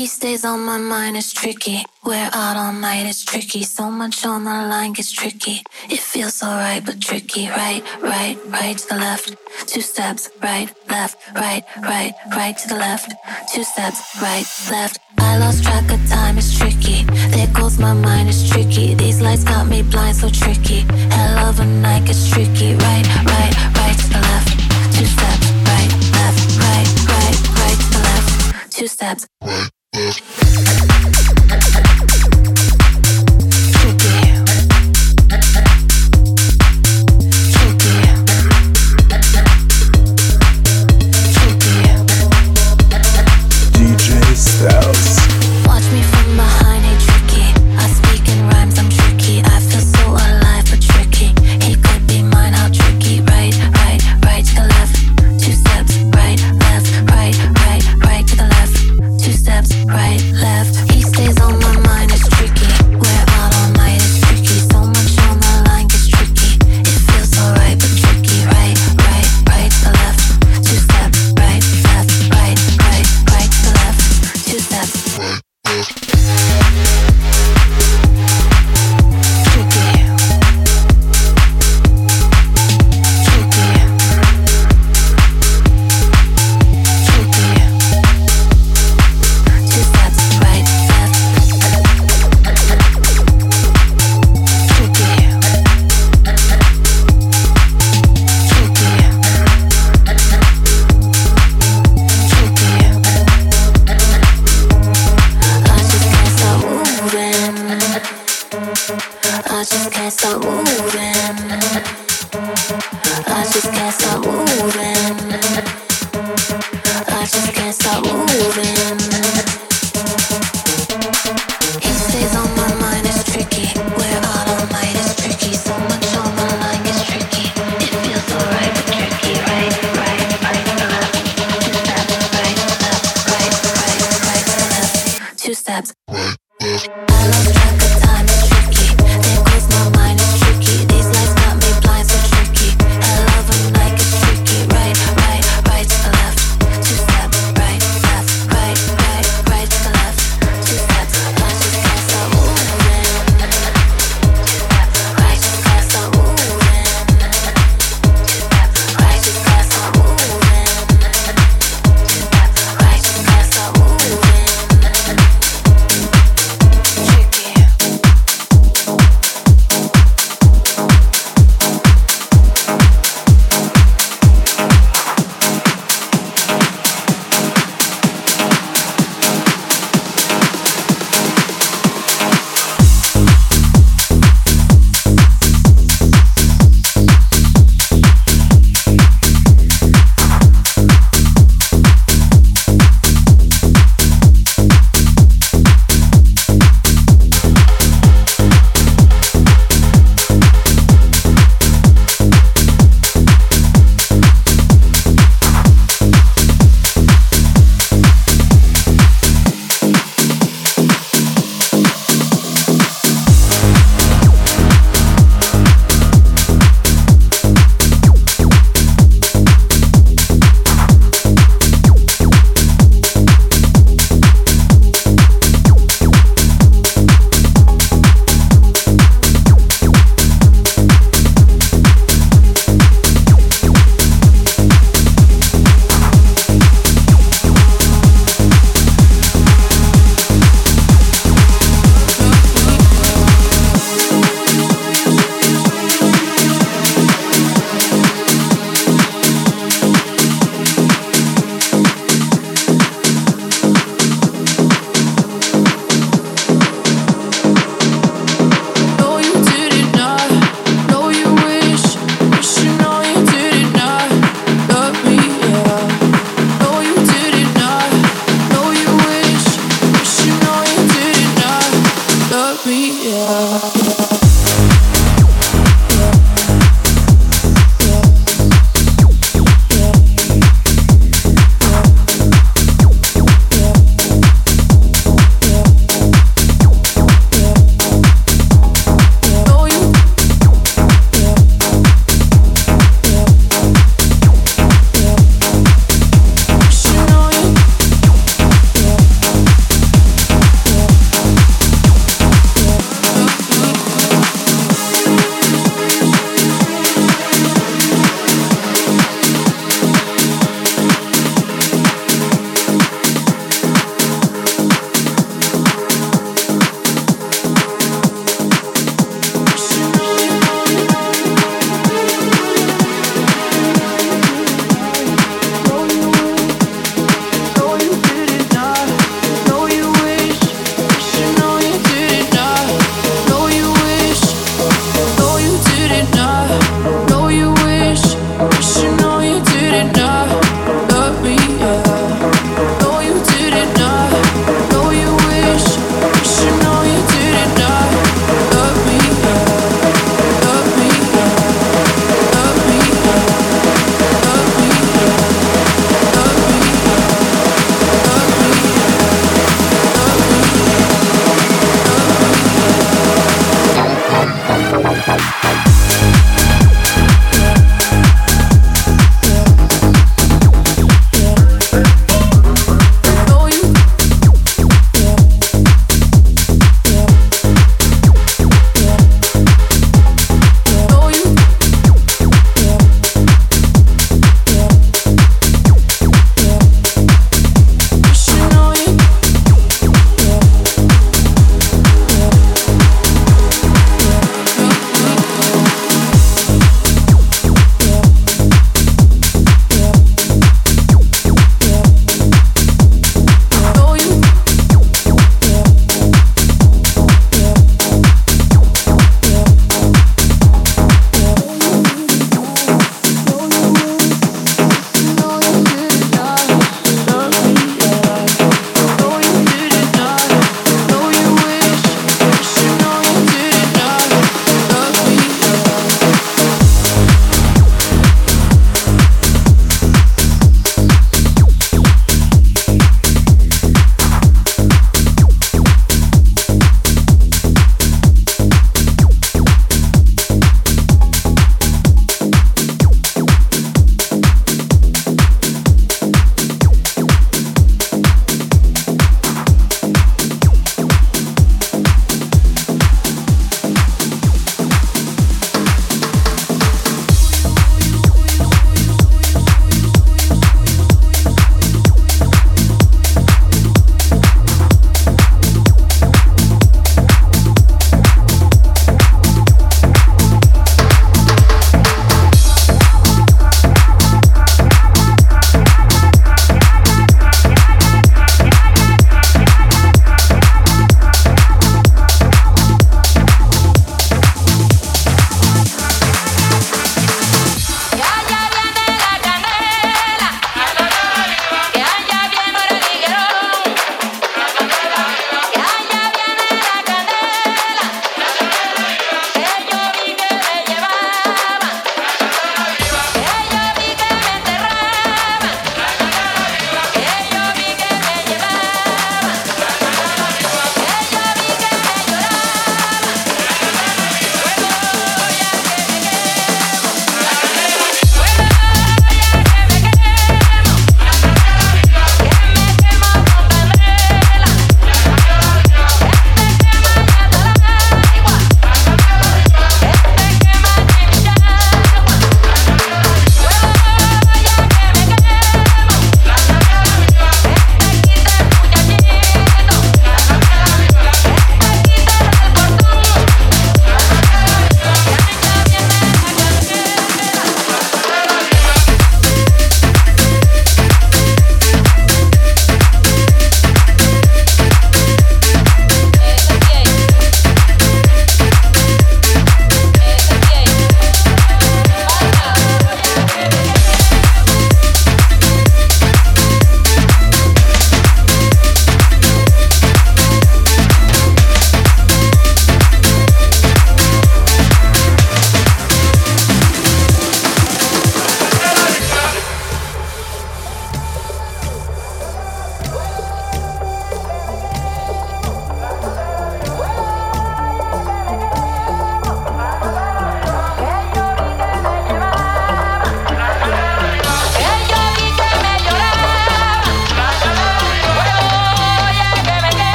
He stays on my mind, it's tricky. We're out all night, it's tricky. So much on the line gets tricky. It feels alright, but tricky. Right, right, right to the left. Two steps, right, left, right, right, right to the left. Two steps, right, left. I lost track of time, it's tricky. There goes my mind, it's tricky. These lights got me blind, so tricky. Hell of a night gets tricky. Right, right, right to the left. Two steps, right, left, right, right, right to the left. Two steps. Right. Styles.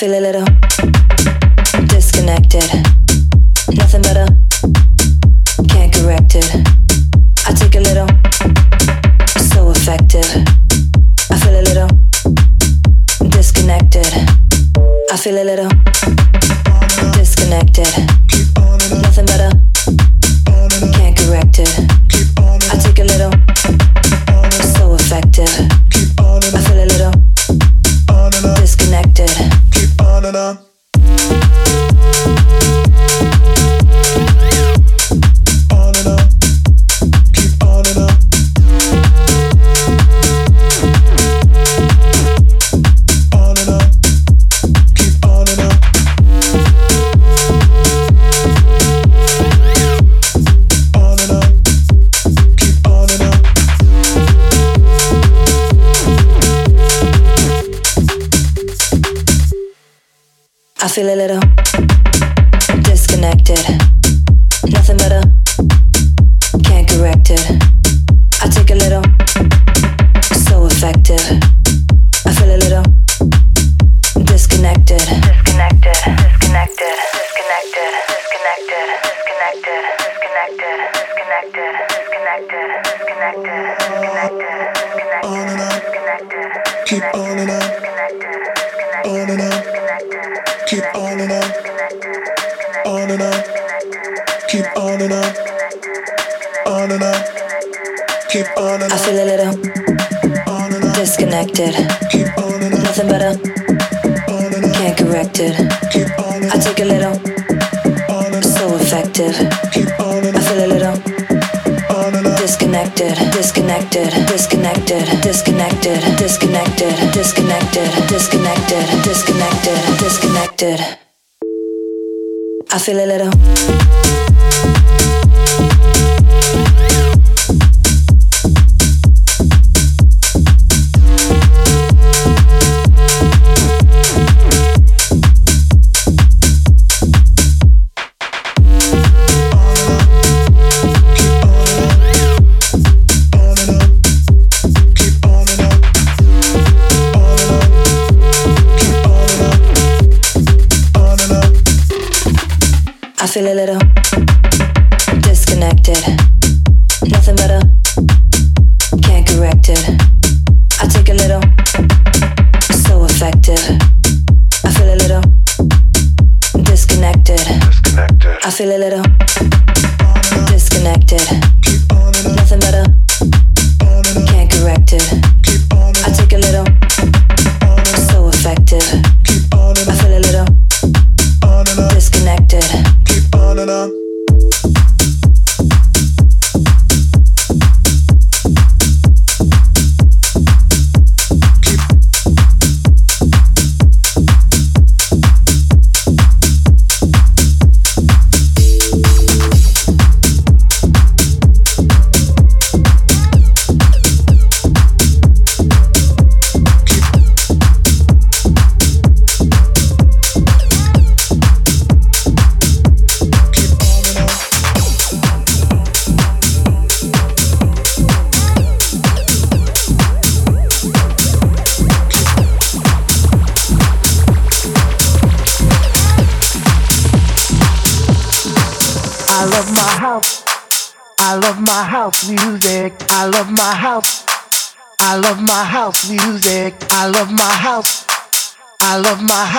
feel a little. I feel a little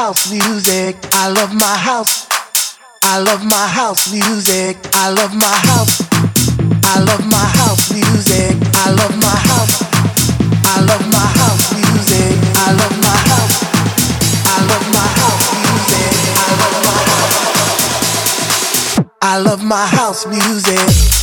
house music. I love my house. I love my house music. I love my house. I love my house music. I love my house. I love my house music. I love my house. I love my house music. I love my house. I love my house music.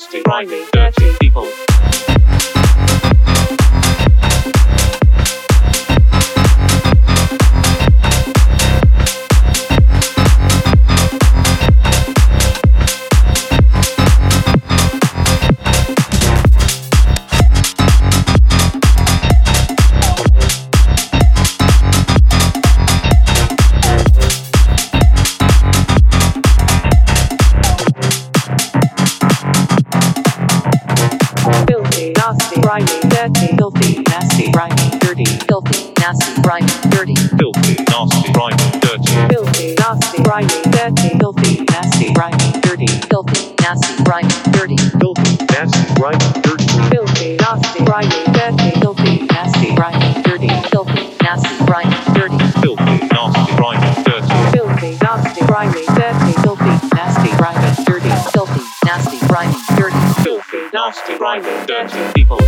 nasty, grimy, dirty people. dirty, filthy, nasty, grimy, dirty, filthy, nasty, grimy, dirty, filthy, nasty, grimy, dirty, filthy, nasty, grimy, dirty, filthy, nasty, grimy, dirty, filthy, nasty, grimy, dirty, filthy, nasty, grimy, dirty, filthy, nasty, grimy, dirty, filthy, nasty, grimy, dirty, filthy, nasty, grimy, dirty, filthy, nasty, grimy, dirty, filthy, nasty, grimy, dirty, filthy, nasty, grimy, dirty people.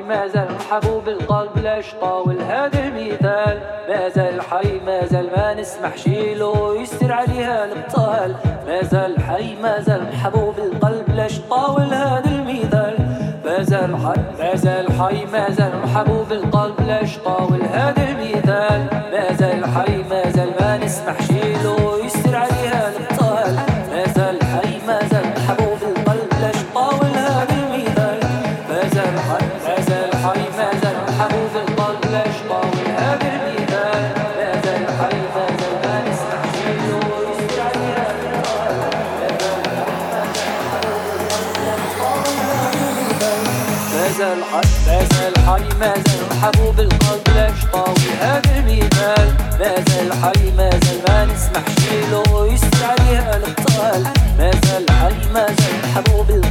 حي ما زال محبوب القلب ليش طاول هذا المثال ما زال حي ما زال ما نسمح شيله يستر عليها الابطال ما زال حي ما زال القلب ليش طاول هذا المثال ما زال حي ما زال حي ما زال القلب ليش طاول هذا المثال ما زال حي ما زال ما نسمح شيله يستر عليها الابطال ما زال حي ما زال القلب ليش طاول هذا المثال ما زال حي مازال ما زال حي ما محبوب القلب لاش طاوي هذا المثال. مازال حي ما ما نسمحش له يسري عليه القتال ما حي ما محبوب القلب